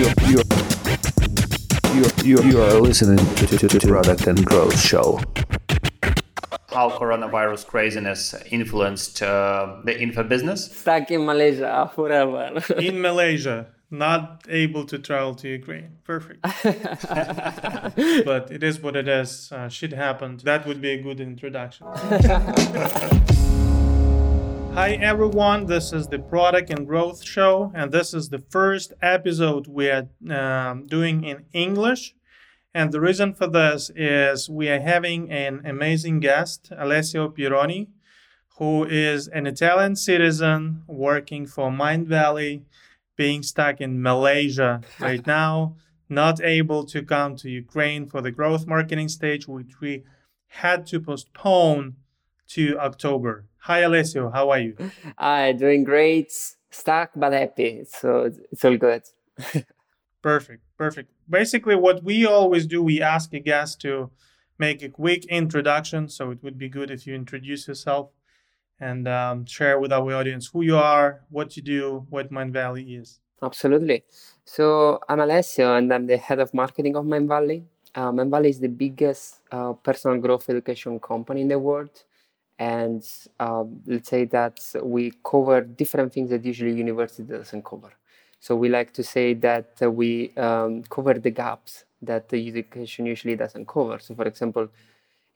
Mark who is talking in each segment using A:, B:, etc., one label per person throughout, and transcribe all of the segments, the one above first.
A: you, you, you, you, you are listening to, to, to, to Product and Growth Show.
B: How coronavirus craziness influenced uh, the info business?
C: Stuck in Malaysia forever.
D: in Malaysia, not able to travel to Ukraine. Perfect. but it is what it is. Uh, shit happened. That would be a good introduction. Hi everyone, this is the Product and Growth Show, and this is the first episode we are um, doing in English. And the reason for this is we are having an amazing guest, Alessio Pieroni, who is an Italian citizen working for Mindvalley, being stuck in Malaysia right now, not able to come to Ukraine for the growth marketing stage, which we had to postpone to October. Hi, Alessio. How are you?
C: Hi, doing great. Stuck but happy. So it's all good.
D: perfect. Perfect. Basically, what we always do, we ask a guest to make a quick introduction. So it would be good if you introduce yourself and um, share with our audience who you are, what you do, what Mindvalley is.
C: Absolutely. So I'm Alessio, and I'm the head of marketing of Mindvalley. Uh, Mindvalley is the biggest uh, personal growth education company in the world and um, let's say that we cover different things that usually university doesn't cover. So we like to say that we um, cover the gaps that the education usually doesn't cover. So for example,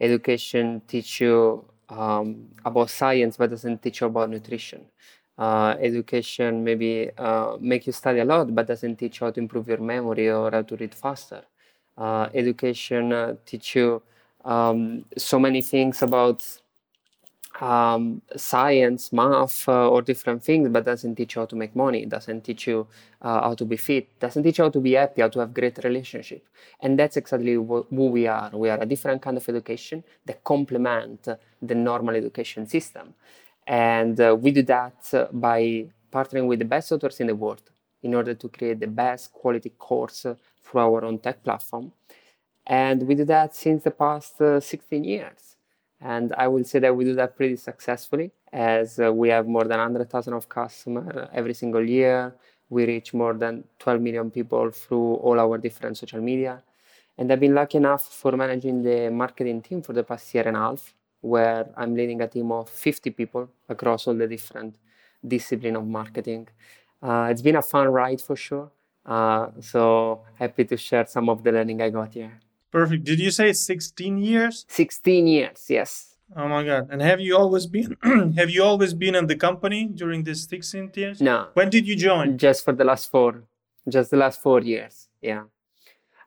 C: education teach you um, about science but doesn't teach you about nutrition. Uh, education maybe uh, make you study a lot but doesn't teach you how to improve your memory or how to read faster. Uh, education uh, teach you um, so many things about um, science, math, uh, or different things, but doesn't teach you how to make money, doesn't teach you uh, how to be fit, doesn't teach you how to be happy, how to have great relationship. And that's exactly wh- who we are. We are a different kind of education that complement the normal education system. And uh, we do that by partnering with the best authors in the world in order to create the best quality course through our own tech platform. And we do that since the past uh, 16 years and I will say that we do that pretty successfully as uh, we have more than 100,000 of customers every single year. We reach more than 12 million people through all our different social media. And I've been lucky enough for managing the marketing team for the past year and a half, where I'm leading a team of 50 people across all the different discipline of marketing. Uh, it's been a fun ride for sure. Uh, so happy to share some of the learning I got here.
D: Perfect. Did you say 16 years?
C: 16 years, yes.
D: Oh my god. And have you always been have you always been in the company during these 16 years?
C: No.
D: When did you join?
C: Just for the last 4 just the last 4 years. Yeah.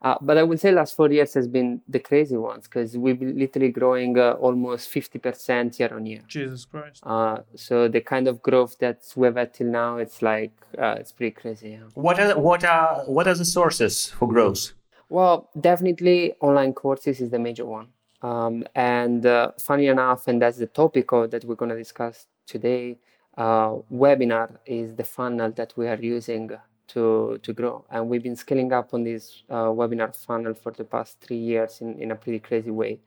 C: Uh, but I would say last four years has been the crazy ones because we've been literally growing uh, almost 50% year on year.
D: Jesus Christ.
C: Uh, so the kind of growth that we've had till now, it's like, uh, it's pretty crazy. Yeah.
B: What are, what are, what are the sources for growth?
C: Well, definitely online courses is the major one. Um, and uh, funny enough, and that's the topic of, that we're going to discuss today, uh, webinar is the funnel that we are using to, to grow. And we've been scaling up on this uh, webinar funnel for the past three years in, in a pretty crazy way.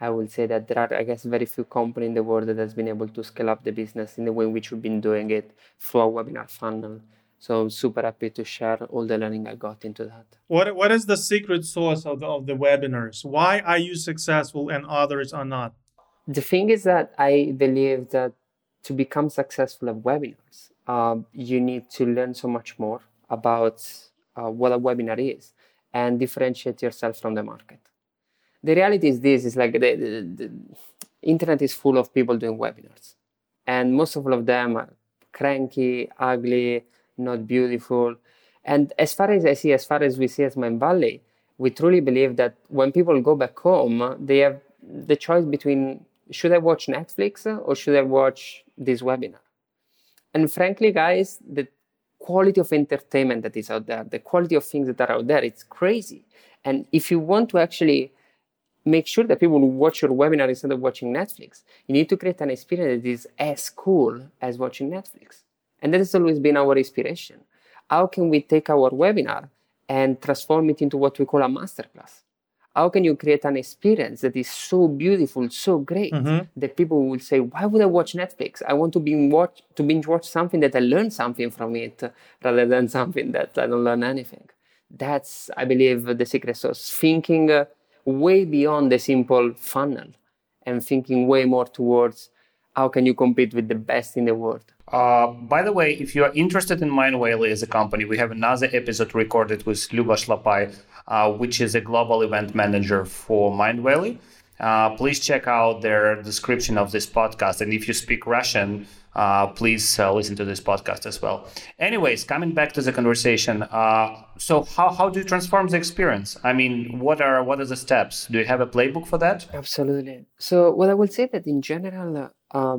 C: I will say that there are, I guess, very few companies in the world that has been able to scale up the business in the way in which we've been doing it through a webinar funnel. So I'm super happy to share all the learning I got into that.
D: What What is the secret sauce of the, of the webinars? Why are you successful and others are not?
C: The thing is that I believe that to become successful at webinars, um, you need to learn so much more about uh, what a webinar is and differentiate yourself from the market. The reality is this: is like the, the, the internet is full of people doing webinars, and most of all of them are cranky, ugly not beautiful. And as far as I see, as far as we see as Mindvalley, we truly believe that when people go back home, they have the choice between should I watch Netflix or should I watch this webinar? And frankly, guys, the quality of entertainment that is out there, the quality of things that are out there, it's crazy. And if you want to actually make sure that people watch your webinar instead of watching Netflix, you need to create an experience that is as cool as watching Netflix. And that has always been our inspiration. How can we take our webinar and transform it into what we call a masterclass? How can you create an experience that is so beautiful, so great mm-hmm. that people will say, "Why would I watch Netflix? I want to binge watch to binge watch something that I learn something from it, rather than something that I don't learn anything." That's, I believe, the secret sauce. Thinking uh, way beyond the simple funnel and thinking way more towards how can you compete with the best in the world.
B: Uh, by the way, if you are interested in Mindvalley as a company, we have another episode recorded with Luba Lapai, uh, which is a global event manager for Mindvalley. Uh, please check out their description of this podcast. And if you speak Russian, please uh, listen to this podcast as well. Anyways, coming back to the conversation, uh, so how, how do you transform the experience? I mean, what are what are the steps? Do you have a playbook for that?
C: Absolutely. So, what I will say that in general, uh,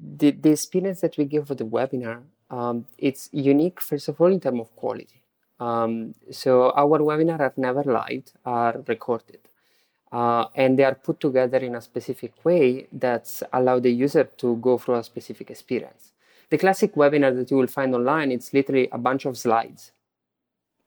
C: the, the experience that we give for the webinar, um, it's unique, first of all, in terms of quality. Um, so our webinar are never live, are recorded uh, and they are put together in a specific way that allow the user to go through a specific experience. The classic webinar that you will find online, it's literally a bunch of slides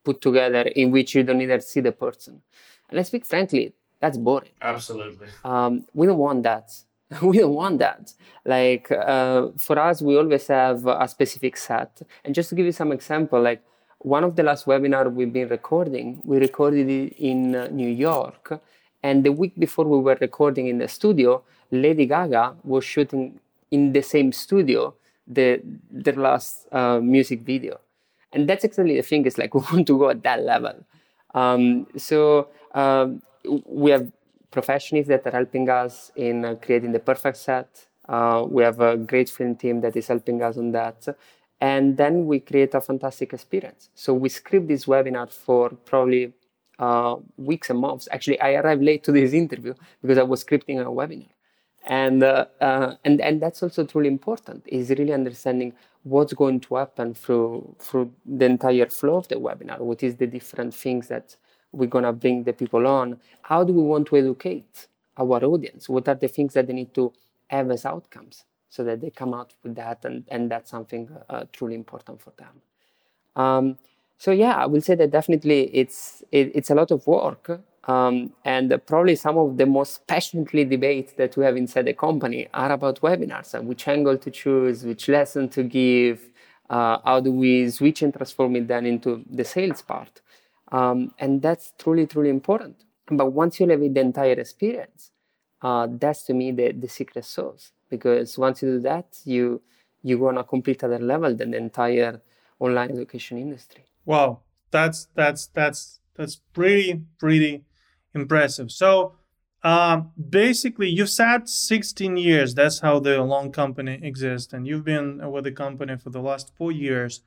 C: put together in which you don't even see the person. And let's speak frankly, that's boring.
B: Absolutely.
C: Um, we don't want that. we don't want that. Like uh, for us, we always have a specific set. And just to give you some example, like one of the last webinar we've been recording, we recorded it in uh, New York and the week before we were recording in the studio, Lady Gaga was shooting in the same studio the their last uh, music video, and that's exactly the thing. Is like we want to go at that level. Um, so um, we have professionals that are helping us in uh, creating the perfect set. Uh, we have a great film team that is helping us on that. And then we create a fantastic experience. So we script this webinar for probably uh, weeks and months. Actually, I arrived late to this interview because I was scripting a webinar, and uh, uh, and and that's also truly important. Is really understanding what's going to happen through through the entire flow of the webinar. What is the different things that we're gonna bring the people on? How do we want to educate our audience? What are the things that they need to have as outcomes so that they come out with that, and and that's something uh, truly important for them. Um, so yeah, I will say that definitely it's it, it's a lot of work, um, and probably some of the most passionately debates that we have inside the company are about webinars. and which angle to choose, which lesson to give, uh, how do we switch and transform it then into the sales part, um, and that's truly truly important. But once you have the entire experience, uh, that's to me the, the secret sauce. Because once you do that, you you go on a complete other level than the entire online education industry.
D: Wow, that's that's that's that's pretty pretty impressive. So um, basically, you've sat 16 years. That's how the long company exists, and you've been with the company for the last four years.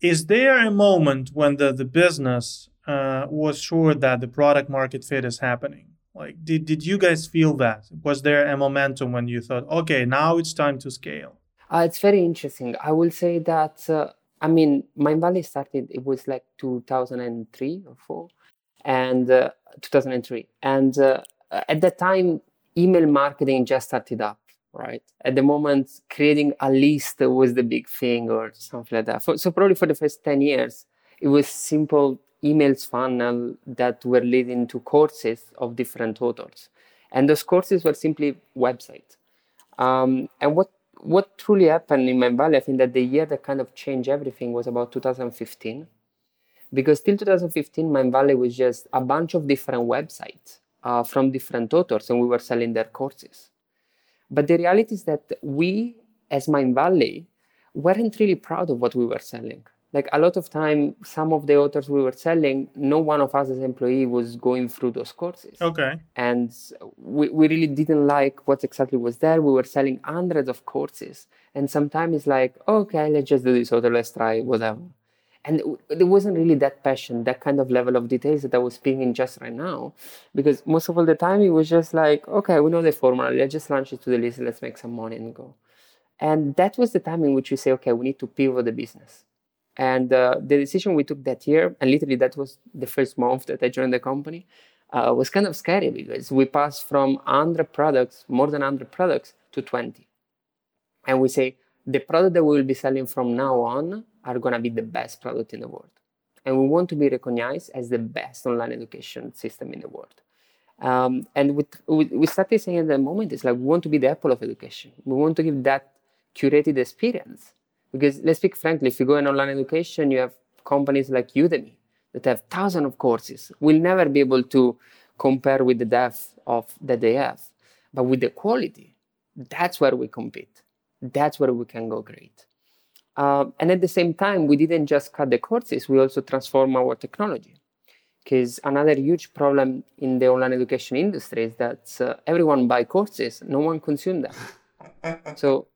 D: Is there a moment when the the business uh, was sure that the product market fit is happening? Like, did did you guys feel that? Was there a momentum when you thought, okay, now it's time to scale?
C: Uh, it's very interesting. I will say that. Uh I mean, Mindvalley started, it was like 2003 or 4, and uh, 2003. And uh, at that time, email marketing just started up, right? At the moment, creating a list was the big thing or something like that. For, so probably for the first 10 years, it was simple emails funnel that were leading to courses of different authors. And those courses were simply websites. Um, and what what truly happened in Mindvalley, I think that the year that kind of changed everything was about 2015. Because till 2015, Mindvalley was just a bunch of different websites uh, from different authors, and we were selling their courses. But the reality is that we, as Mindvalley, weren't really proud of what we were selling like a lot of time some of the authors we were selling no one of us as employee was going through those courses.
D: Okay.
C: And we, we really didn't like what exactly was there. We were selling hundreds of courses. And sometimes it's like okay let's just do this author let's try whatever. And there wasn't really that passion that kind of level of details that i was speaking just right now. Because most of all the time it was just like okay we know the formula. Let's just launch it to the list. Let's make some money and go. And that was the time in which we say okay we need to pivot the business and uh, the decision we took that year, and literally that was the first month that I joined the company, uh, was kind of scary because we passed from 100 products, more than 100 products, to 20. And we say the product that we will be selling from now on are going to be the best product in the world. And we want to be recognized as the best online education system in the world. Um, and we, we, we started saying at the moment, it's like we want to be the Apple of education. We want to give that curated experience because let's speak frankly, if you go in online education, you have companies like Udemy that have thousands of courses We'll never be able to compare with the depth of that they have. But with the quality, that's where we compete. That's where we can go great. Uh, and at the same time, we didn't just cut the courses, we also transform our technology. Because another huge problem in the online education industry is that uh, everyone buy courses, no one consume them. so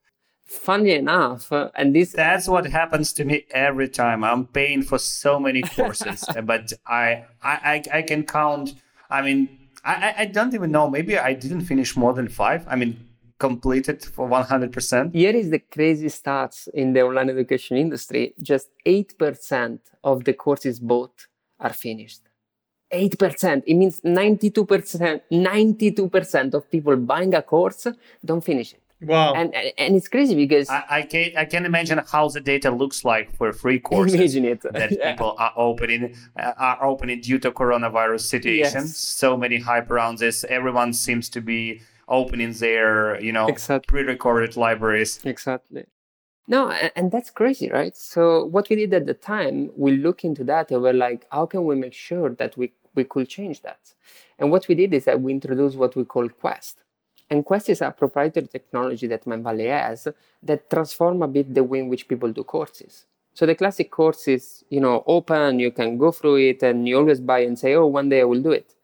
C: funny enough, uh, and this
B: that's what happens to me every time. I'm paying for so many courses, but I, I I can count. I mean, I I don't even know. Maybe I didn't finish more than five. I mean, completed for 100%.
C: Here is the crazy stats in the online education industry. Just 8% of the courses bought are finished. 8%. It means 92%, 92% of people buying a course don't finish it.
D: Wow.
C: And, and, and it's crazy because
B: I, I can I can imagine how the data looks like for free courses
C: imagine it.
B: that
C: Yeah.
B: people are opening uh, are opening due to coronavirus situation.
C: Yes.
B: So many hype around this. Everyone seems to be opening their you know
C: Exactly.
B: pre-recorded libraries.
C: Exactly. No, and, and that's crazy, right? So what we did at the time, we look into that and we're like, how can we make sure that we, we could change that? And what we did is that we introduced what we call Quest. And Quest is a proprietary technology that Mindvalley has that transform a bit the way in which people do courses. So the classic course is, you know, open, you can go through it and you always buy and say, oh, one day I will do it.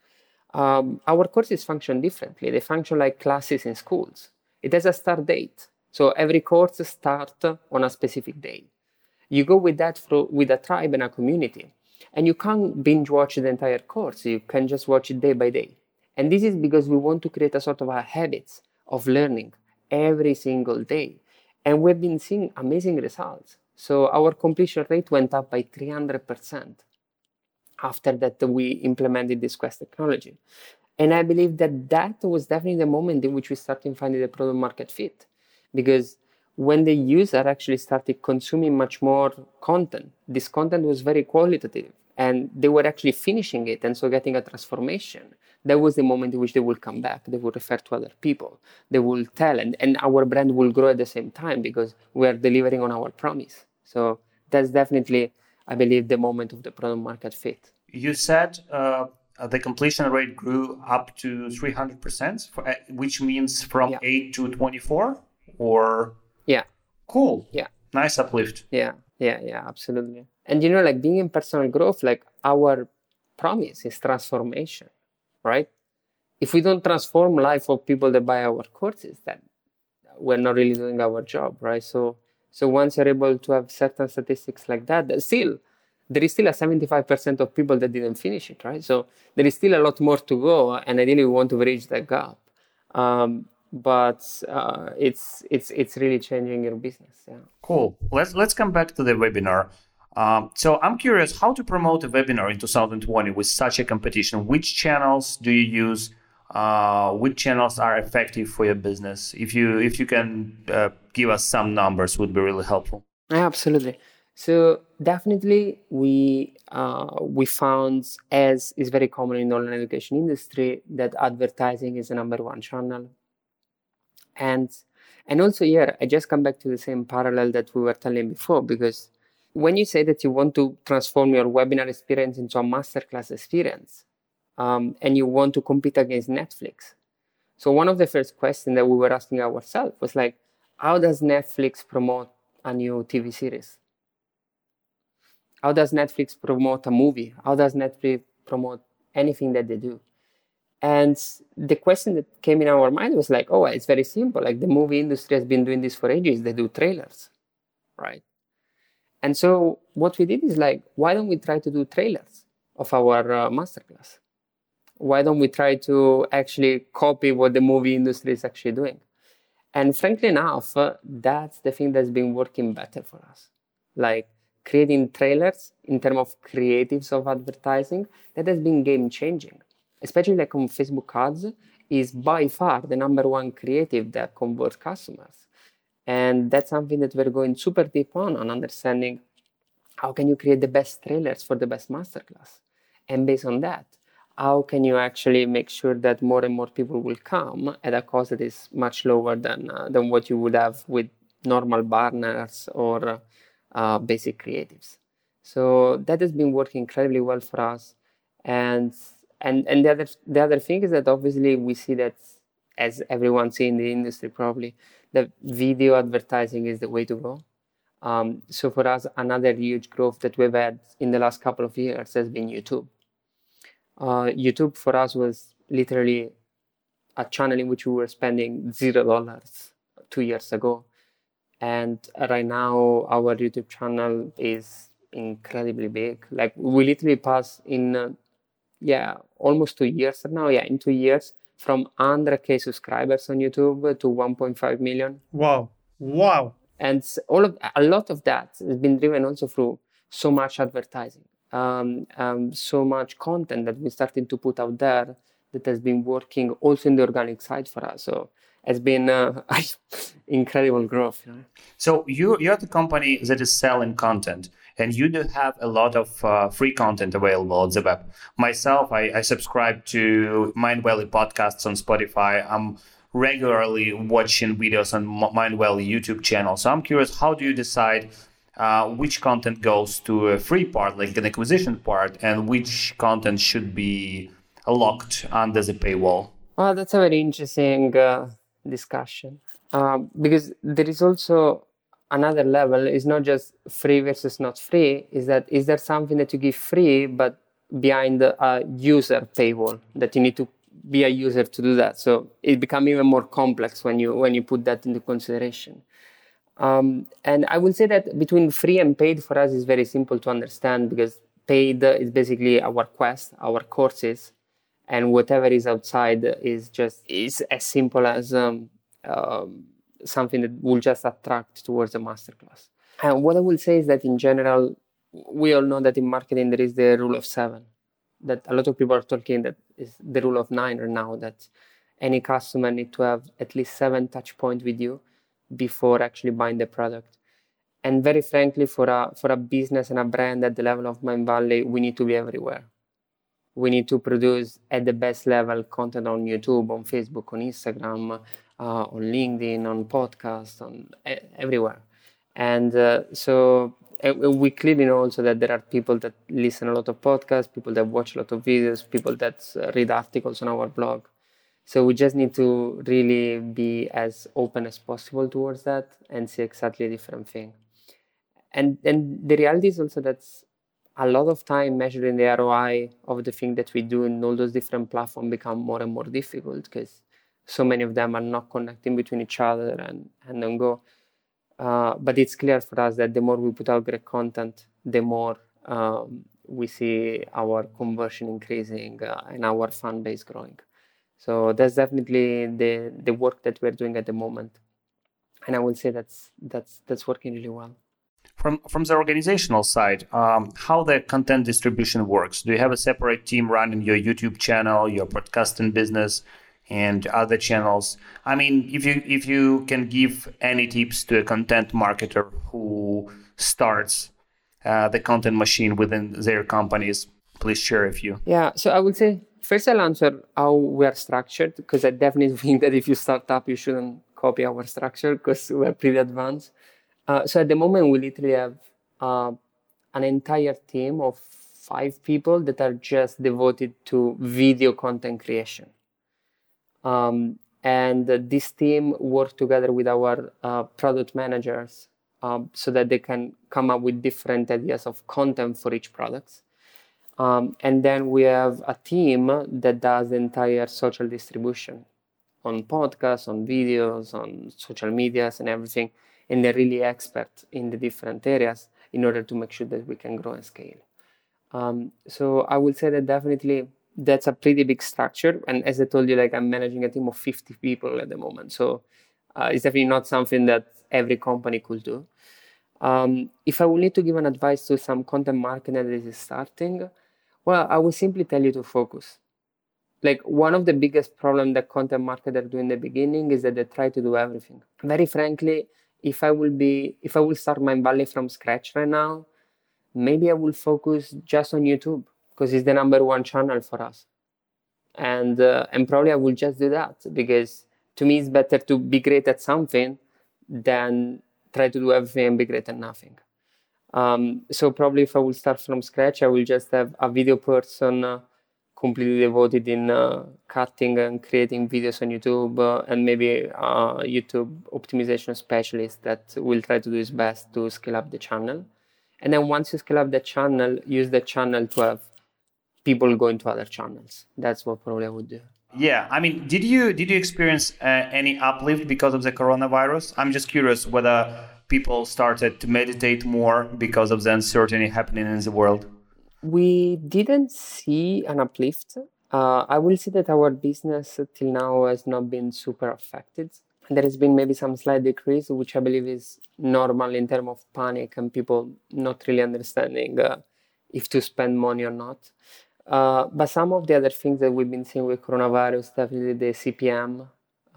C: Um, our courses function differently. They function like classes in schools. It has a start date. So every course starts on a specific day. You go with that fro- with a tribe and a community. And you can't binge watch the entire course. You can just watch it day by day. And this is because we want to create a sort of a habit of learning every single day. And we've been seeing amazing results. So our completion rate went up by 300% after that we implemented this Quest technology. And I believe that that was definitely the moment in which we started finding the product market fit. Because when the user actually started consuming much more content, this content was very qualitative and they were actually finishing it and so getting a transformation. That was the moment in which they will come back. They will refer to other people. They will tell, and, and our brand will grow at the same time because we are delivering on our promise. So that's definitely, I believe, the moment of the product market fit.
B: You said uh, the completion rate grew up to 300%, for, uh, which means from
C: Yeah.
B: 8 to 24 or
C: Yeah.
B: cool.
C: Yeah.
B: Nice uplift.
C: Yeah, yeah, yeah, absolutely. And you know, like being in personal growth, like our promise is transformation, right? If we don't transform life of people that buy our courses, then we're not really doing our job, right? So, so once you're able to have certain statistics like that, that still there is still a 75% of people that didn't finish it, right? So there is still a lot more to go, and ideally we want to bridge that gap. Um, but uh, it's it's it's really changing your business. Yeah.
B: Cool. Let's let's come back to the webinar. Um, so I'm curious how to promote a webinar in 2020 with such a competition. Which channels do you use? Uh, which channels are effective for your business? If you if you can uh, give us some numbers, would be really helpful.
C: Absolutely. So definitely, we uh, we found as is very common in the online education industry that advertising is the number one channel, and and also here I just come back to the same parallel that we were telling before because when you say that you want to transform your webinar experience into a masterclass experience, um, and you want to compete against Netflix, so one of the first questions that we were asking ourselves was like, how does Netflix promote a new TV series? How does Netflix promote a movie? How does Netflix promote anything that they do? And the question that came in our mind was like, oh, it's very simple. Like the movie industry has been doing this for ages. They do trailers, right? And so what we did is like, why don't we try to do trailers of our uh, masterclass? Why don't we try to actually copy what the movie industry is actually doing? And frankly enough, uh, that's the thing that's been working better for us. Like creating trailers in terms of creatives of advertising, that has been game changing. Especially like on Facebook ads, is by far the number one creative that converts customers. And that's something that we're going super deep on, on understanding how can you create the best trailers for the best masterclass. And based on that, how can you actually make sure that more and more people will come at a cost that is much lower than uh, than what you would have with normal banners or uh, basic creatives So that has been working incredibly well for us. And and and the other the other thing is that obviously we see that as everyone see in the industry probably that video advertising is the way to go. Um, so for us, another huge growth that we've had in the last couple of years has been YouTube. Uh, YouTube for us was literally a channel in which we were spending zero dollars two years ago, and right now our YouTube channel is incredibly big. Like we literally pass in, uh, yeah, almost two years now. Yeah, in two years from 100k subscribers on YouTube to 1.5 million.
D: Wow! Wow!
C: And all of a lot of that has been driven also through so much advertising, um, um, so much content that we started to put out there that has been working also in the organic side for us. So it's been uh, incredible growth. You know?
B: So you you're the company that is selling content, and you do have a lot of uh, free content available on the web. Myself, I, I subscribe to Mindvalley podcasts on Spotify. I'm regularly watching videos on Mindvalley YouTube channel. So I'm curious, how do you decide? Uh, which content goes to a free part, like an acquisition part, and which content should be locked under the paywall?
C: Well, that's a very interesting uh, discussion um, because there is also another level. is not just free versus not free. Is that is there something that you give free but behind a user paywall that you need to be a user to do that? So it becomes even more complex when you when you put that into consideration. Um, and I would say that between free and paid for us is very simple to understand because paid is basically our quest, our courses, and whatever is outside is just is as simple as um, um, something that will just attract towards a masterclass. And what I will say is that in general, we all know that in marketing there is the rule of seven. That a lot of people are talking that is the rule of nine or now that any customer need to have at least seven touch points with you before actually buying the product. And very frankly, for a for a business and a brand at the level of Mindvalley, we need to be everywhere we need to produce at the best level content on YouTube, on Facebook, on Instagram, uh, on LinkedIn, on podcasts, on everywhere. And uh, so we clearly know also that there are people that listen a lot of podcasts, people that watch a lot of videos, people that uh, read articles on our blog. So we just need to really be as open as possible towards that and see exactly a different thing. And and the reality is also that a lot of time measuring the ROI of the thing that we do in all those different platforms become more and more difficult because so many of them are not connecting between each other and, and go. Uh, but it's clear for us that the more we put out great content, the more um, we see our conversion increasing uh, and our fan base growing. So that's definitely the, the work that we're doing at the moment. And I would say that's, that's, that's working really well.
B: From from the organizational side, um, how the content distribution works? Do you have a separate team running your YouTube channel, your podcasting business, and other channels? I mean, if you if you can give any tips to a content marketer who starts uh, the content machine within their companies, please share a few.
C: Yeah, so I would say first I'll answer how we are structured because I definitely think that if you start up, you shouldn't copy our structure because we're pretty advanced. Uh, so at the moment, we literally have uh, an entire team of five people that are just devoted to video content creation. Um, and this team work together with our uh, product managers um, so that they can come up with different ideas of content for each product. Um, and then we have a team that does the entire social distribution on podcasts, on videos, on social medias, and everything and they're really expert in the different areas in order to make sure that we can grow and scale. Um, so I would say that definitely that's a pretty big structure. And as I told you, like I'm managing a team of 50 people at the moment. So uh, it's definitely not something that every company could do. Um, if I would need to give an advice to some content marketer that is starting, well, I would simply tell you to focus. Like one of the biggest problems that content marketers do in the beginning is that they try to do everything. Very frankly, if I will be if I will start Mindvalley from scratch right now, maybe I will focus just on YouTube because it's the number one channel for us, and uh, and probably I will just do that because to me it's better to be great at something than try to do everything and be great at nothing. Um, so probably if I will start from scratch, I will just have a video person uh, completely devoted in uh, cutting and creating videos on YouTube, uh, and maybe a YouTube optimization specialist that will try to do his best to scale up the channel. And then once you scale up the channel, use the channel to have people going to other channels. That's what probably I would do.
B: Yeah, I mean, did you did you experience uh, any uplift because of the coronavirus? I'm just curious whether people started to meditate more because of the uncertainty happening in the world.
C: We didn't see an uplift. Uh, I will say that our business till now has not been super affected. There has been maybe some slight decrease, which I believe is normal in terms of panic and people not really understanding uh, if to spend money or not. Uh, but some of the other things that we've been seeing with coronavirus, definitely the CPM,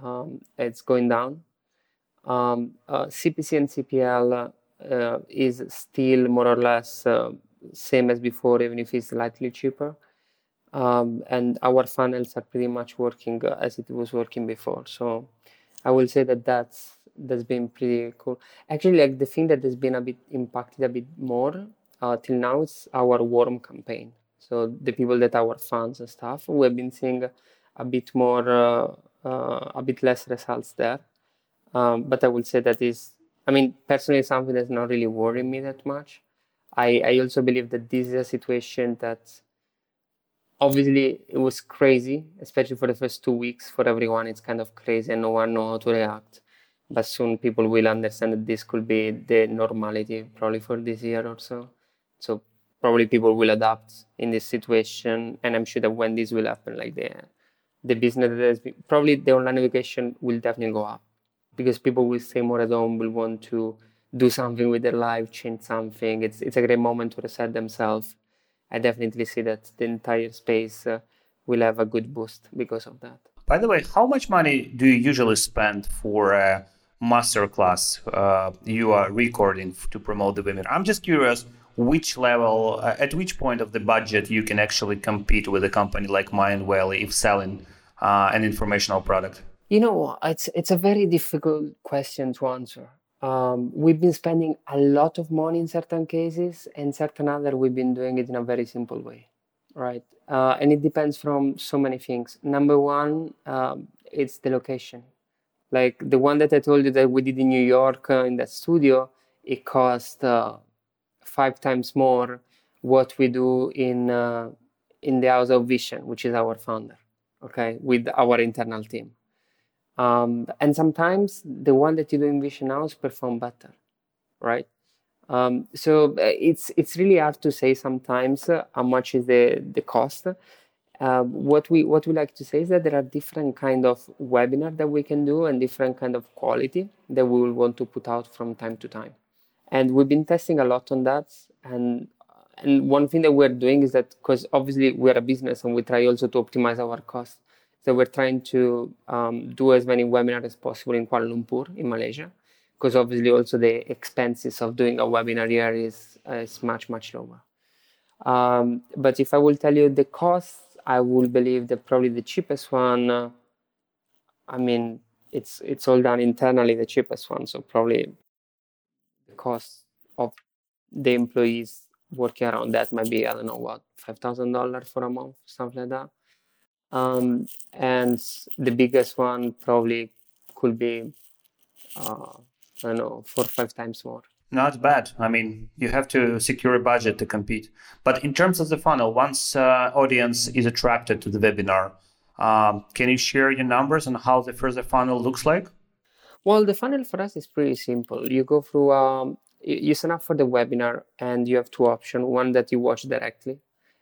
C: um, it's going down. Um, uh, CPC and CPL uh, is still more or less uh, same as before, even if it's slightly cheaper. Um, and our funnels are pretty much working uh, as it was working before. So I will say that that's that's been pretty cool. Actually, like the thing that has been a bit impacted a bit more uh, till now is our warm campaign. So the people that are our fans and stuff, we have been seeing a bit more, uh, uh, a bit less results there. Um, but I will say that is, I mean, personally, something that's not really worrying me that much. I, I also believe that this is a situation that obviously it was crazy, especially for the first two weeks for everyone. It's kind of crazy and no one knows how to react. But soon people will understand that this could be the normality probably for this year or so. So probably people will adapt in this situation and i'm sure that when this will happen like the the business that has been, probably the online education will definitely go up because people will stay more at home will want to do something with their life change something it's it's a great moment to reset themselves i definitely see that the entire space uh, will have a good boost because of that
B: by the way how much money do you usually spend for a masterclass uh, you are recording to promote the webinar i'm just curious which level, uh, at which point of the budget you can actually compete with a company like Mindvalley if selling uh, an informational product?
C: You know, it's it's a very difficult question to answer. Um, we've been spending a lot of money in certain cases, and certain other we've been doing it in a very simple way, right? Uh, and it depends from so many things. Number one, um, it's the location. Like the one that I told you that we did in New York uh, in that studio, it cost uh, five times more what we do in uh, in the house of Vishen which is our founder okay with our internal team um, and sometimes the one that you do in Vishen house perform better right? Um, so uh, it's it's really hard to say sometimes uh, how much is the the cost. Uh, what we what we like to say is that there are different kind of webinar that we can do and different kind of quality that we will want to put out from time to time. And we've been testing a lot on that. And and one thing that we're doing is that because obviously we're a business and we try also to optimize our costs so we're trying to um, do as many webinars as possible in kuala lumpur in malaysia because obviously also the expenses of doing a webinar here is, is much much lower um, but if i will tell you the costs i will believe that probably the cheapest one uh, i mean it's it's all done internally the cheapest one so probably the cost of the employees working around that might be I don't know what five thousand dollars for a month, something like that. Um, and the biggest one probably could be uh, I don't know four or five times more.
B: Not bad. I mean, you have to secure a budget to compete. But in terms of the funnel, once uh, audience is attracted to the webinar, um, can you share your numbers on how the further funnel looks like?
C: Well, the funnel for us is pretty simple. You go through, um, you sign up for the webinar, and you have two options: one that you watch directly,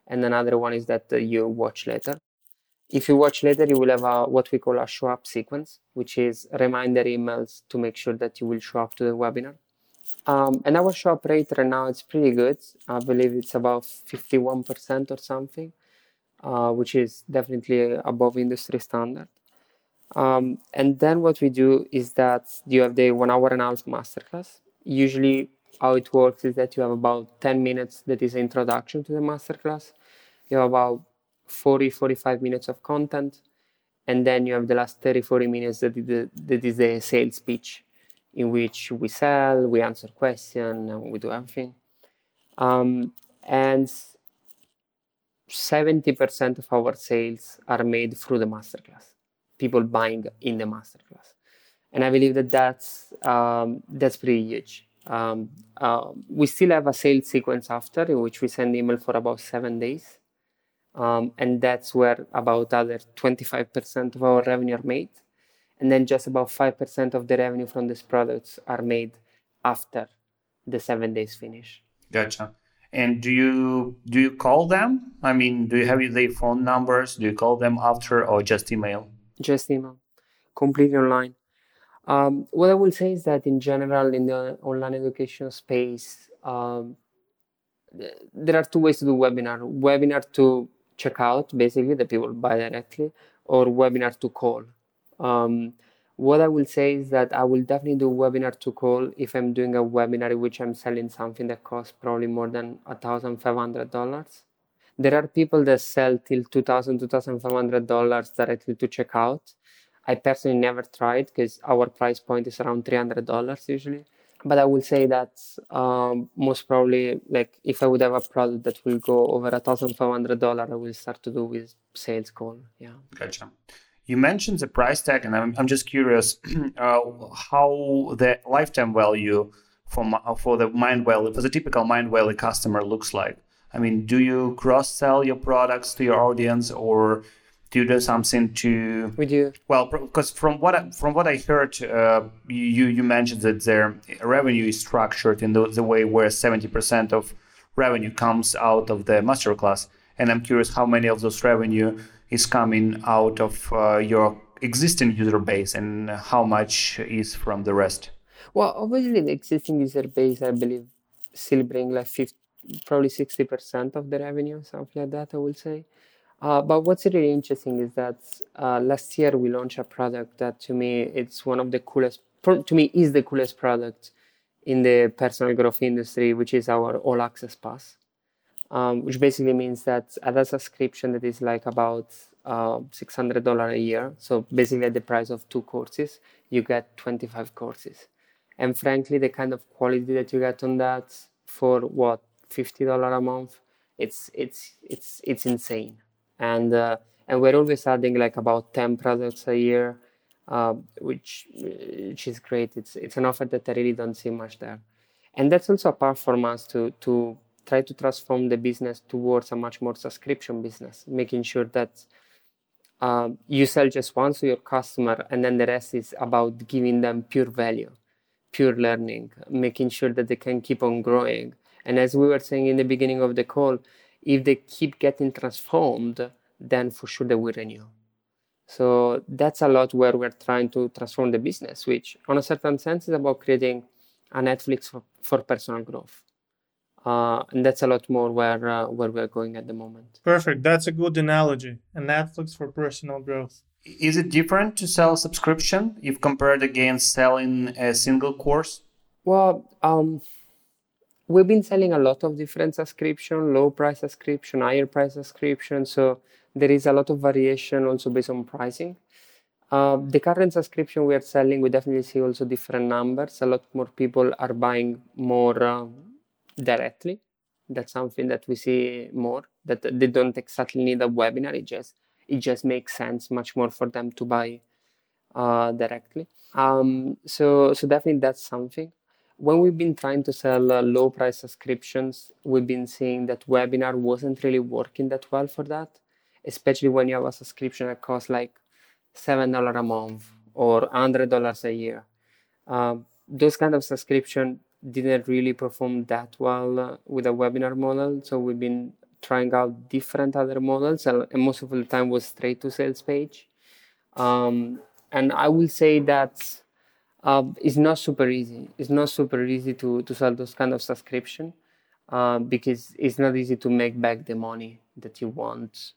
C: and another one is that uh, you watch later. If you watch later, you will have a, what we call a show up sequence, which is reminder emails to make sure that you will show up to the webinar. Um, and our show up rate right now it's pretty good. I believe it's about 51% or something, uh, which is definitely above industry standard. Um, and then what we do is that you have the one hour and a half masterclass. Usually, how it works is that you have about 10 minutes that is introduction to the masterclass. You have about 40, 45 minutes of content. And then you have the last 30, 40 minutes that is the, that is the sales pitch in which we sell, we answer questions, and we do everything. Um, and 70% of our sales are made through the masterclass, people buying in the masterclass. And I believe that that's, um, that's pretty huge. Um, uh, we still have a sales sequence after in which we send email for about seven days. Um, and that's where about other 25% of our revenue are made. And then just about 5% of the revenue from these products are made after the seven days finish.
B: Gotcha. And do you do you call them? I mean, do you have their phone numbers? Do you call them after or just email?
C: Just email, completely online. Um, what I will say is that in general, in the online education space, um, there are two ways to do webinar. Webinar to check out, basically, the people buy directly, or webinar to call. Um, what I will say is that I will definitely do webinar to call if I'm doing a webinar in which I'm selling something that costs probably more than $1,500. There are people that sell till $2,000, $2,500 directly to check out. I personally never tried because our price point is around $300 usually. But I will say that um, most probably, like if I would have a product that will go over a $1,500, I will start to do with sales call. Yeah.
B: Gotcha. You mentioned the price tag, and I'm, I'm just curious uh, how the lifetime value for for the Mindvalley for the typical Mindvalley customer looks like. I mean, do you cross sell your products to your audience, or do you do something to?
C: We do.
B: Well, because from what I, from what I heard, uh, you you mentioned that their revenue is structured in the, the way where seventy percent of revenue comes out of the masterclass, and I'm curious how many of those revenue is coming out of uh, your existing user base and how much is from the rest?
C: Well, obviously, the existing user base, I believe, still bring like 50, probably 60% of the revenue, something like that, I will say. Uh, but what's really interesting is that uh, last year we launched a product that to me it's one of the coolest, to me is the coolest product in the personal growth industry, which is our All Access Pass um, which basically means that at a subscription that is like about uh, $600 a year, so basically at the price of two courses, you get 25 courses. And frankly, the kind of quality that you get on that for what $50 a month, it's it's it's it's insane. And uh, and we're always adding like about 10 products a year, uh, which which is great. It's it's an offer that I really don't see much there. And that's also a performance to to try to transform the business towards a much more subscription business, making sure that uh, you sell just once to your customer and then the rest is about giving them pure value, pure learning, making sure that they can keep on growing. And as we were saying in the beginning of the call, if they keep getting transformed, then for sure they will renew. So that's a lot where we're trying to transform the business, which on a certain sense is about creating a Netflix for, for personal growth uh, and that's a lot more where uh, where we're going at the moment.
D: Perfect. That's a good analogy. A Netflix for personal growth.
B: Is it different to sell subscription if compared against selling a single course?
C: Well, um, we've been selling a lot of different subscription, low price subscription, higher price subscription. So there is a lot of variation also based on pricing. Uh, the current subscription we are selling, we definitely see also different numbers. A lot more people are buying more. Uh, directly. That's something that we see more. That they don't exactly need a webinar. It just it just makes sense much more for them to buy uh, directly. Um, so so definitely that's something. When we've been trying to sell uh, low price subscriptions, we've been seeing that webinar wasn't really working that well for that, especially when you have a subscription that costs like seven dollar a month or hundred dollars a year. Uh, those kind of subscription didn't really perform that well uh, with a webinar model. So we've been trying out different other models, and most of the time was straight to sales page. Um, and I will say that uh, it's not super easy. It's not super easy to, to sell those kind of subscription uh, because it's not easy to make back the money that you want.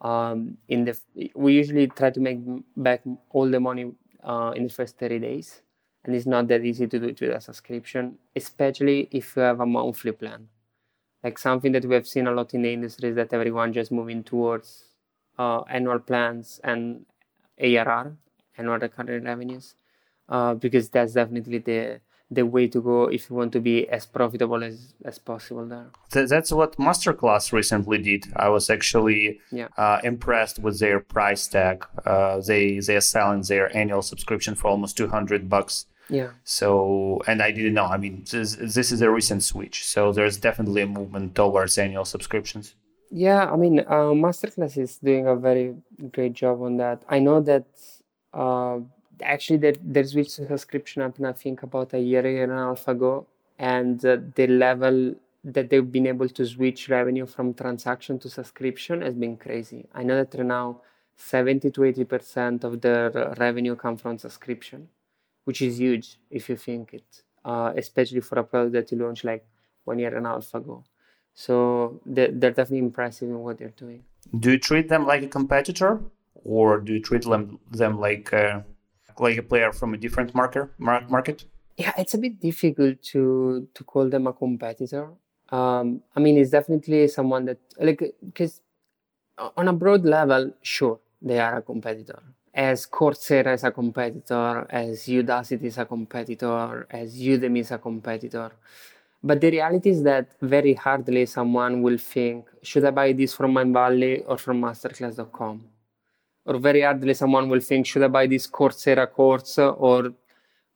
C: Um, in the we usually try to make back all the money uh, in the first 30 days and it's not that easy to do it with a subscription, especially if you have a monthly plan. Like something that we have seen a lot in the industry is that everyone just moving towards uh, annual plans and ARR, annual recurring revenues, uh, because that's definitely the the way to go if you want to be as profitable as, as possible there.
B: Th- that's what Masterclass recently did. I was actually
C: Yeah.
B: uh, impressed with their price tag. Uh, they they are selling their annual subscription for almost 200 bucks.
C: Yeah.
B: So, and I didn't know. I mean, this, this is a recent switch. So there's definitely a movement towards annual subscriptions.
C: Yeah, I mean, uh, Masterclass is doing a very great job on that. I know that uh, actually that they switched to subscrition up, and I think about a year, year and a half ago, and uh, the level that they've been able to switch revenue from transaction to subscription has been crazy. I know that now 70 to 80 percent of their revenue come from subscription, which is huge if you think it, uh, especially for a product that you launched like one year and a half ago. So they're, they're definitely impressive in what they're doing.
B: Do you treat them like a competitor, or do you treat them them like uh, like a player from a different market mar- market?
C: Yeah, it's a bit difficult to to call them a competitor. Um, I mean, it's definitely someone that like because on a broad level, sure, they are a competitor. As Coursera is a competitor, as Udacity is a competitor, as Udemy is a competitor. But the reality is that very hardly someone will think, should I buy this from Mindvalley or from masterclass.com? Or very hardly someone will think, should I buy this Coursera course or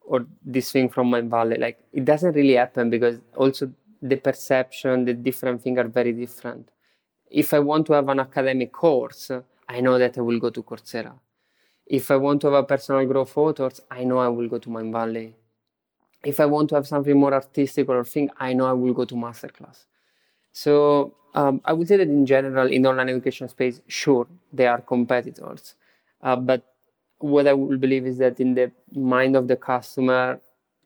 C: or this thing from my Mindvalley? Like it doesn't really happen because also the perception, the different things are very different. If I want to have an academic course, I know that I will go to Coursera. If I want to have a personal growth authors, I know I will go to my Mindvalley if I want to have something more artistic or thing, I know I will go to masterclass. So um, I would say that in general, in online education space, sure, they are competitors. Uh, but what I would believe is that in the mind of the customer,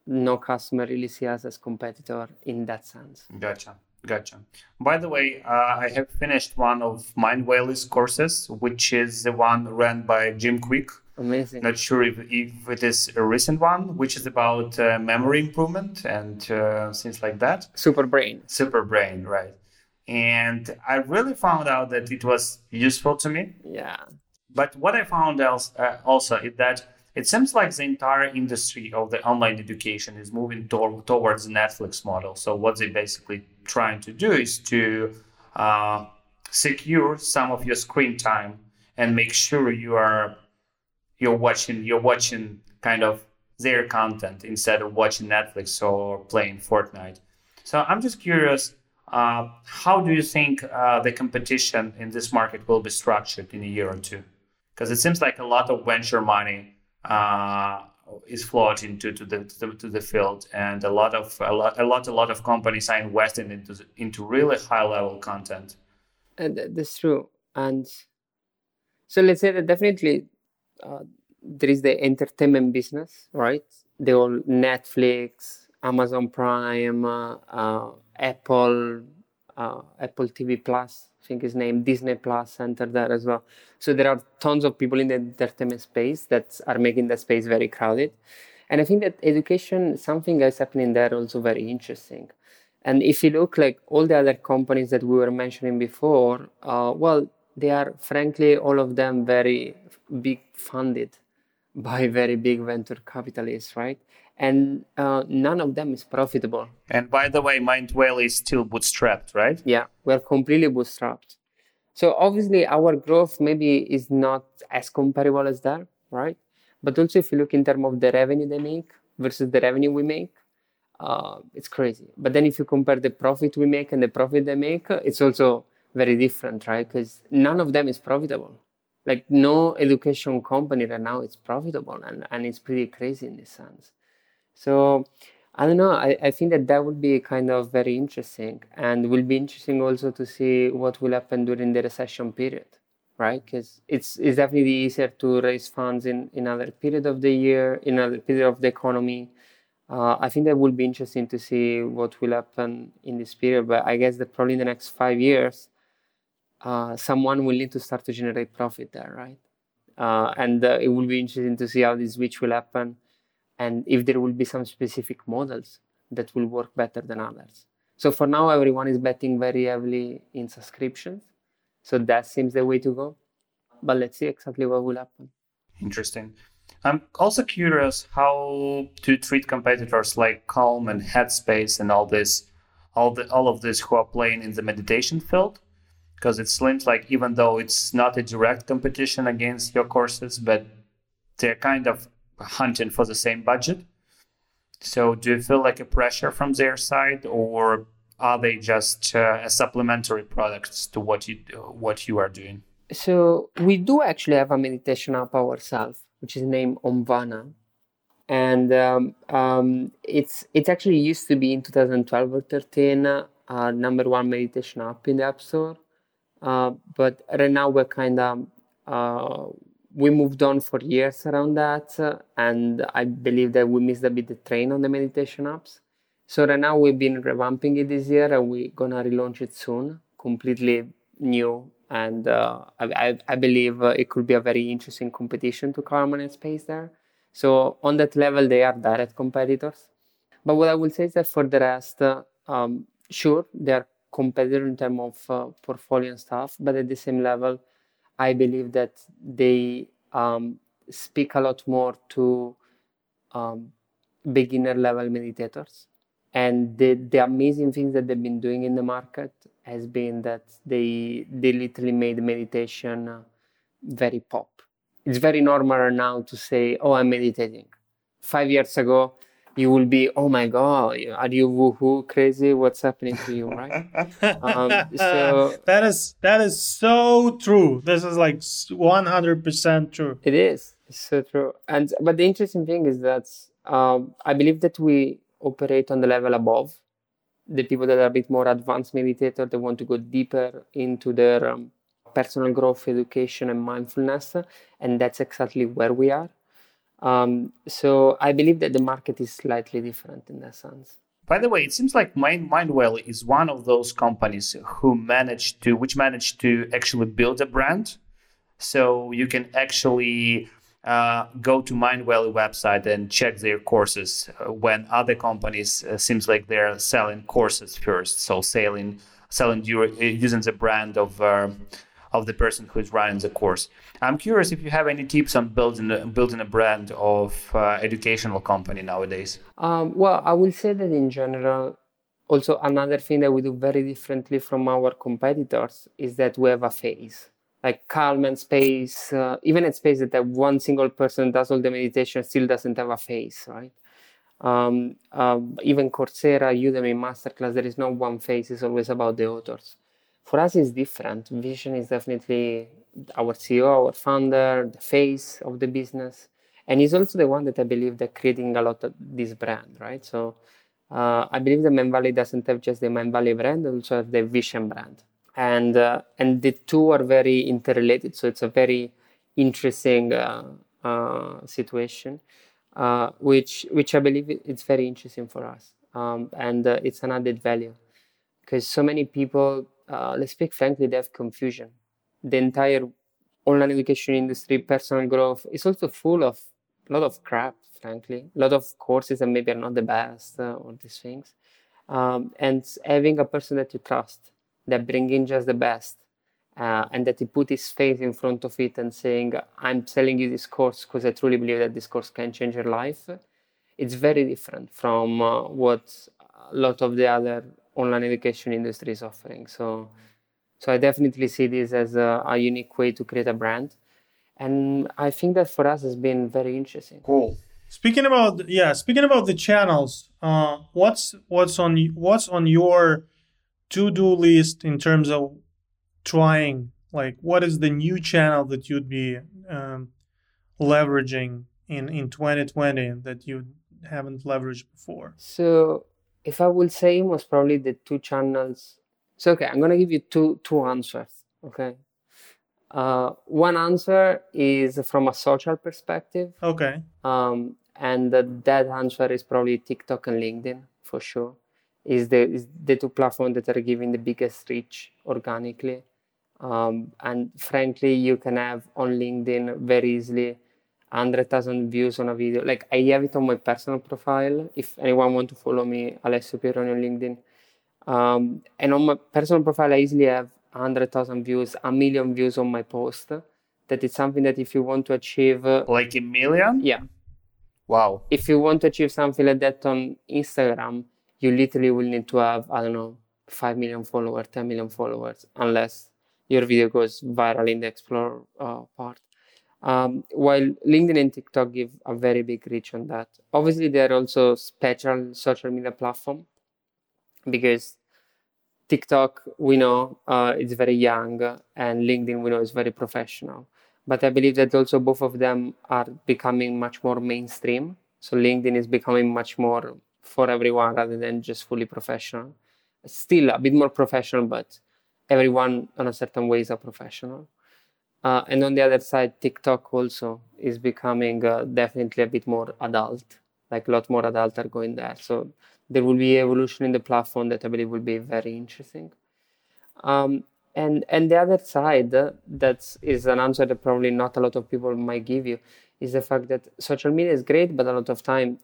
C: no customer really sees us as competitor in that sense.
B: Gotcha. Gotcha. By the way, uh, I have finished one of Mindvalley's courses, which is the one run by Jim Kwik.
C: Amazing.
B: Not sure if, if it is a recent one, which is about uh, memory improvement and uh, things like that.
C: Super brain.
B: Super brain, right? And I really found out that it was useful to me.
C: Yeah.
B: But what I found else uh, also is that it seems like the entire industry of the online education is moving to- towards the Netflix model. So what they basically trying to do is to uh, secure some of your screen time and make sure you are you're watching you're watching kind of their content instead of watching Netflix or playing Fortnite. So I'm just curious, how do you think uh, the competition in this market will be structured in a year or two? Because it seems like a lot of venture money uh, is flowed into to the, to the to the field, and a lot of a lot a lot a lot of companies are investing into into really high level content.
C: And that's true. And so let's say that definitely uh, there is the entertainment business, right? The whole Netflix, Amazon Prime, uh, uh, Apple, uh, Apple TV Plus, I think is named Disney Plus enter there as well. So there are tons of people in the entertainment space that are making the space very crowded. And I think that education, something is happening there also very interesting. And if you look like all the other companies that we were mentioning before, uh, well, they are frankly all of them very big funded by very big venture capitalists, right? And uh, none of them is profitable.
B: And by the way, Mindvalley is still bootstrapped, right?
C: Yeah, we're completely bootstrapped. So obviously our growth maybe is not as comparable as that, right? But also if you look in terms of the revenue they make versus the revenue we make, uh, it's crazy. But then if you compare the profit we make and the profit they make, it's also very different, right? Because none of them is profitable. Like no education company right now is profitable, and, and it's pretty crazy in this sense. So I don't know. I, I think that that would be kind of very interesting, and will be interesting also to see what will happen during the recession period, right? Because it's it's definitely easier to raise funds in in other period of the year, in other period of the economy. Uh, I think that will be interesting to see what will happen in this period. But I guess that probably in the next five years, uh, someone will need to start to generate profit there, right? Uh, and uh, it will be interesting to see how this switch will happen and if there will be some specific models that will work better than others. So for now, everyone is betting very heavily in subscriptions. So that seems the way to go. But let's see exactly what will happen.
B: Interesting. I'm also curious how to treat competitors like Calm and Headspace and all this, all the all of this who are playing in the meditation field, because it seems like even though it's not a direct competition against your courses, but they're kind of hunting for the same budget. So do you feel like a pressure from their side, or are they just uh, a supplementary products to what you what you are doing?
C: So we do actually have a meditation app ourselves, which is named Omvana, and um, um, it's it's actually used to be in 2012 or 13 uh, number one meditation app in the App Store, uh, but right now we're kind of uh, we moved on for years around that, uh, and I believe that we missed a bit the train on the meditation apps. So right now we've been revamping it this year, and we're gonna relaunch it soon, completely new and uh, I, I, believe uh, it could be a very interesting competition to Calm and Headspace there. So on that level, they are direct competitors. But what I will say is that for the rest, uh, um, sure, they are competitors in terms of uh, portfolio and stuff, but at the same level, I believe that they um, speak a lot more to um, beginner level meditators. And the, the amazing things that they've been doing in the market has been that they they literally made meditation uh, very pop. It's very normal now to say, "Oh, I'm meditating." Five years ago, you will be, "Oh my god, are you woohoo crazy? What's happening to you?" Right?
D: um, so that is that is so true. This is like one hundred percent true.
C: It is it's so true. And but the interesting thing is that um, I believe that we operate on the level above the people that are a bit more advanced meditator, they want to go deeper into their um, personal growth, education, and mindfulness, and that's exactly where we are. Um, so I believe that the market is slightly different in that sense.
B: By the way, it seems like Mind Mindvalley is one of those companies who managed to, which managed to actually build a brand. So you can actually uh, go to Mindvalley website and check their courses uh, when other companies uh, seems like they're selling courses first so selling selling uh, using the brand of uh, of the person who's running the course i'm curious if you have any tips on building a, building a brand of uh, educational company nowadays
C: um, well i will say that in general also another thing that we do very differently from our competitors is that we have a phase like calm and space, uh, even Headspace that one single person does all the meditation still doesn't have a face, right? Um, uh, even Coursera, Udemy, Masterclass, there is no one face, it's always about the authors. For us, it's different. Vishen is definitely our CEO, our founder, the face of the business. And he's also the one that I believe that creating a lot of this brand, right? So uh, I believe the Mindvalley doesn't have just the Mindvalley brand, also have the Vishen brand and uh, and the two are very interrelated. So it's a very interesting uh, uh, situation, uh, which which I believe it's very interesting for us, um, and uh, it's an added value because so many people, uh, let's speak frankly, they have confusion. The entire online education industry, personal growth, is also full of a lot of crap. Frankly, a lot of courses that maybe are not the best or these things, um, and having a person that you trust that bring in just the best uh, and that he put his face in front of it and saying i'm selling you this course because i truly believe that this course can change your life it's very different from uh, what a lot of the other online education industry is offering. So so i definitely see this as a, a unique way to create a brand. And i think that for us has been very interesting.
B: Cool.
D: Speaking about yeah speaking about the channels uh, what's what's on what's on your to-do list in terms of trying? Like what is the new channel that you'd be um, leveraging in in 2020 that you haven't leveraged before?
C: So if i will say most probably the two channels so okay i'm gonna give you two two answers okay? Uh, one answer is from a social perspective.
D: Okay.
C: Um, and that answer is probably tiktok and linkedin for sure is the is the two platforms that are giving the biggest reach organically. Um, and frankly, you can have on LinkedIn very easily 100,000 views on a video. Like I have it on my personal profile. If anyone want to follow me, Alessio Pieroni on LinkedIn. Um, and on my personal profile, I easily have 100,000 views, a million views on my post that it's something that if you want to achieve, uh,
B: Like a million?
C: yeah,
B: Wow.
C: if you want to achieve something like that on Instagram, you literally will need to have, I don't know, 5 million followers, 10 million followers, unless your video goes viral in the explore uh, part. Um, while LinkedIn and TikTok give a very big reach on that. Obviously, they're also special social media platform because TikTok, we know uh, it's very young, and LinkedIn, we know is very professional. But I believe that also both of them are becoming much more mainstream. So LinkedIn is becoming much more for everyone rather than just fully professional. Still a bit more professional, but everyone on a certain way is a professional. Uh, and on the other side, TikTok also is becoming uh, definitely a bit more adult. Like a lot more adults are going there. So there will be evolution in the platform that I believe will be very interesting. Um, and and the other side uh, that is an answer that probably not a lot of people might give you is the fact that social media is great, but a lot of time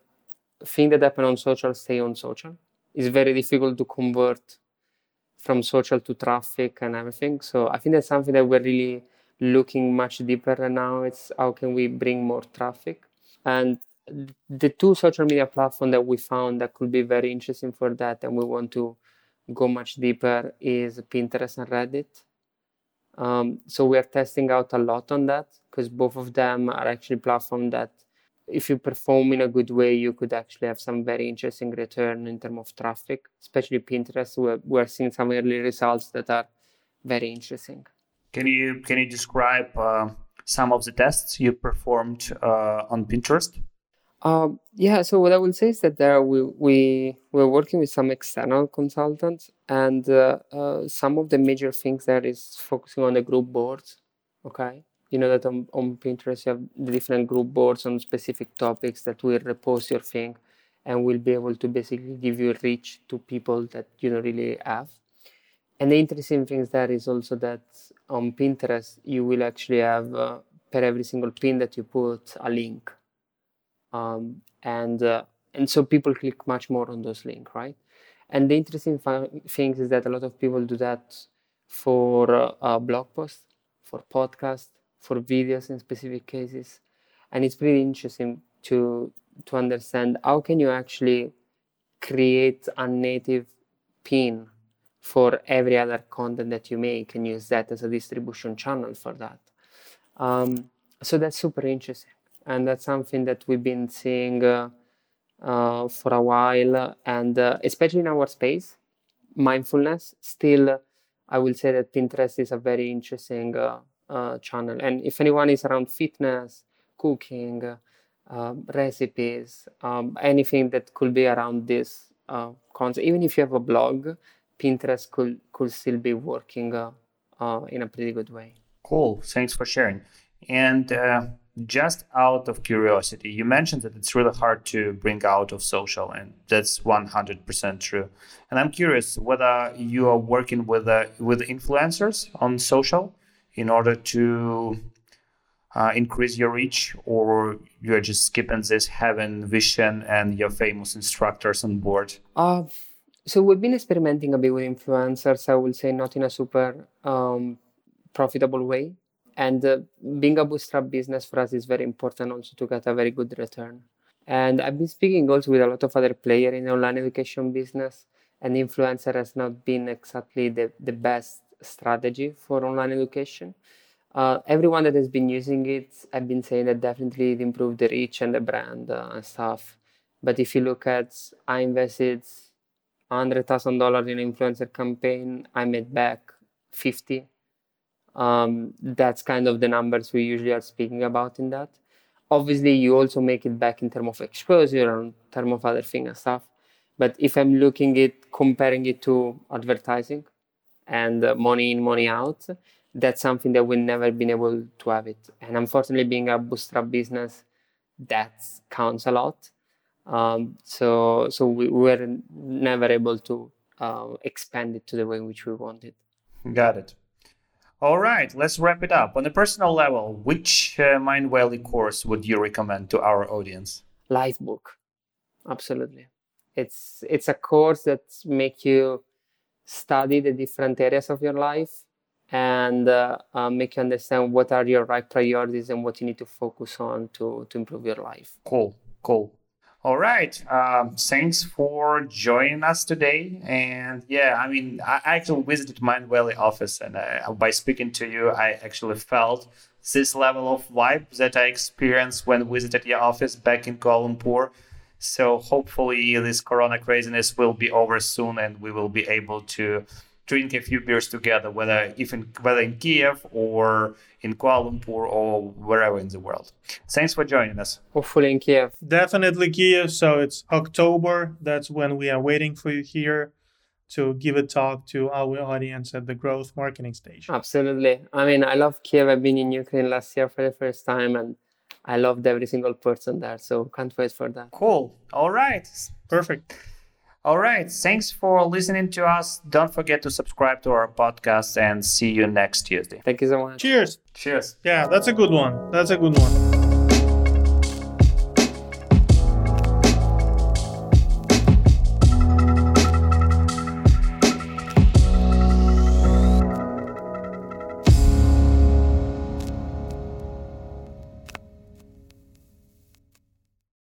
C: things that happen on social stay on social. It's very difficult to convert from social to traffic and everything. So I think that's something that we're really looking much deeper right now. It's how can we bring more traffic and the two social media platforms that we found that could be very interesting for that and we want to go much deeper is Pinterest and Reddit. Um, so we are testing out a lot on that because both of them are actually platforms that if you perform in a good way, you could actually have some very interesting return in terms of traffic, especially Pinterest. We're, we're seeing some early results that are very interesting.
B: Can you can you describe uh, some of the tests you performed uh, on Pinterest?
C: Um, yeah, so what I will say is that there we we we're working with some external consultants, and uh, uh, some of the major things there is focusing on the group boards. Okay, you know that on, on Pinterest you have the different group boards on specific topics that will repost your thing, and will be able to basically give you reach to people that you don't really have. And the interesting thing there is also that on Pinterest you will actually have uh, per every single pin that you put a link um, and uh, and so people click much more on those links, right? And the interesting thing is that a lot of people do that for uh, uh, blog posts, for podcasts, for videos in specific cases, and it's pretty interesting to to understand how can you actually create a native pin for every other content that you make and use that as a distribution channel for that. Um, so that's super interesting and that's something that we've been seeing uh, uh, for a while, and uh, especially in our space, mindfulness. Still, I will say that Pinterest is a very interesting uh, uh, channel, and if anyone is around fitness, cooking, um, recipes, um, anything that could be around this concept, even if you have a blog, Pinterest could could still be working in a pretty good way.
B: Cool. Thanks for sharing. And just out of curiosity, you mentioned that it's really hard to bring out of social, and that's 100% true. And I'm curious whether you are working with uh, with influencers on social in order to uh, increase your reach, or you're just skipping this, having Vishen and your famous instructors on board.
C: Uh, so we've been experimenting a bit with influencers. I will say not in a super um, profitable way and uh, being a bootstrap business for us is very important also to get a very good return. And I've been speaking also with a lot of other players in online education business, and influencer has not been exactly the, the best strategy for online education. Uh, everyone that has been using it, I've been saying that definitely it improved the reach and the brand uh, and stuff. But if you look at, I invested hundred thousand dollars in an influencer campaign, I made back fifty um, that's kind of the numbers we usually are speaking about in that. Obviously, you also make it back in terms of exposure and term of other things and stuff. But if I'm looking at comparing it to advertising and uh, money in, money out, that's something that we've never been able to have it. And unfortunately, being a bootstrap business, that counts a lot. Um, so so we were never able to uh, expand it to the way in which we wanted.
B: Got it. All right, let's wrap it up. On a personal level, which uh, Mindvalley course would you recommend to our audience?
C: Lifebook, absolutely. It's it's a course that make you study the different areas of your life and uh, uh, make you understand what are your right priorities and what you need to focus on to, to improve your life.
B: Cool, cool. All right. Um, thanks for joining us today. And yeah, I mean, I actually visited Mindvalley office, and uh, by speaking to you, I actually felt this level of vibe that I experienced when visited your office back in Kuala Lumpur. So hopefully, this Corona craziness will be over soon, and we will be able to drink a few beers together, whether even whether in Kiev or in Kuala Lumpur or wherever in the world. Thanks for joining us.
C: Hopefully in Kiev.
D: Definitely Kiev. So it's October. That's when we are waiting for you here to give a talk to our audience at the growth marketing stage.
C: Absolutely. I mean, I love Kiev. I've been in Ukraine last year for the first time and I loved every single person there. So can't wait for that.
B: Cool. All right.
D: Perfect.
B: All right. Thanks for listening to us. Don't forget to subscribe to our podcast and see you next Tuesday.
C: Thank you so much.
D: Cheers.
B: Cheers.
D: Yeah, that's a good one. That's a good one.